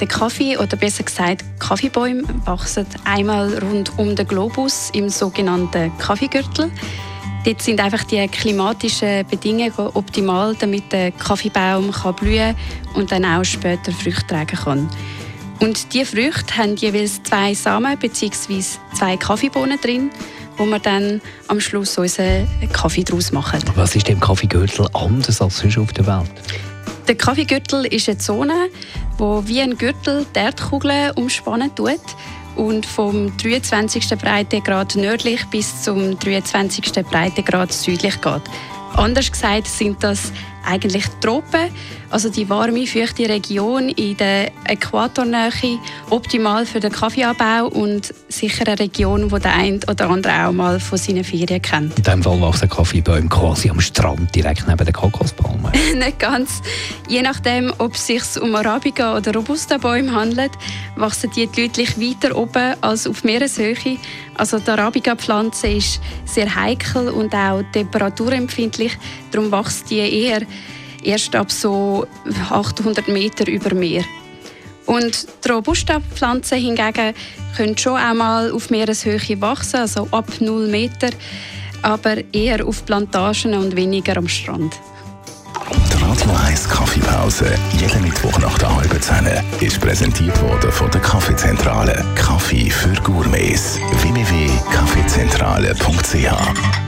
Der Kaffee, oder besser gesagt Kaffeebäume, wachsen einmal rund um den Globus im sogenannten Kaffeegürtel. Dort sind einfach die klimatischen Bedingungen optimal, damit der Kaffeebaum kann blühen und dann auch später Früchte tragen kann. Und diese Früchte haben jeweils zwei Samen bzw. zwei Kaffeebohnen drin, wo wir dann am Schluss unseren Kaffee daraus machen. Was ist dem Kaffeegürtel anders als sonst auf der Welt? Der Kaffeegürtel ist eine Zone, wo wie ein Gürtel die Erdkugel umspannen tut und vom 23. Breitegrad nördlich bis zum 23. Breitegrad südlich geht. Anders gesagt sind das eigentlich Tropen, also die warme, feuchte Region in der Äquatornähe, optimal für den Kaffeeanbau und sicher eine Region, wo der eine oder andere auch mal von seinen Ferien kennt. In diesem Fall wachsen Kaffeebäume quasi am Strand, direkt neben den Kokospalmen. Nicht ganz. Je nachdem, ob es sich um Arabica oder Robusta-Bäume handelt, wachsen die deutlich weiter oben als auf Meereshöhe. Also die Arabica-Pflanze ist sehr heikel und auch temperaturempfindlich. Darum wächst die eher erst ab so 800 Meter über Meer. Und die Robusta-Pflanzen hingegen können schon einmal auf Meereshöhe wachsen, also ab 0 Meter, aber eher auf Plantagen und weniger am Strand. Die Radio 1 Kaffeepause, jeden Mittwoch nach der halben Zehn, ist präsentiert worden von der Kaffeezentrale. Kaffee für Gourmets. www.kaffeezentrale.ch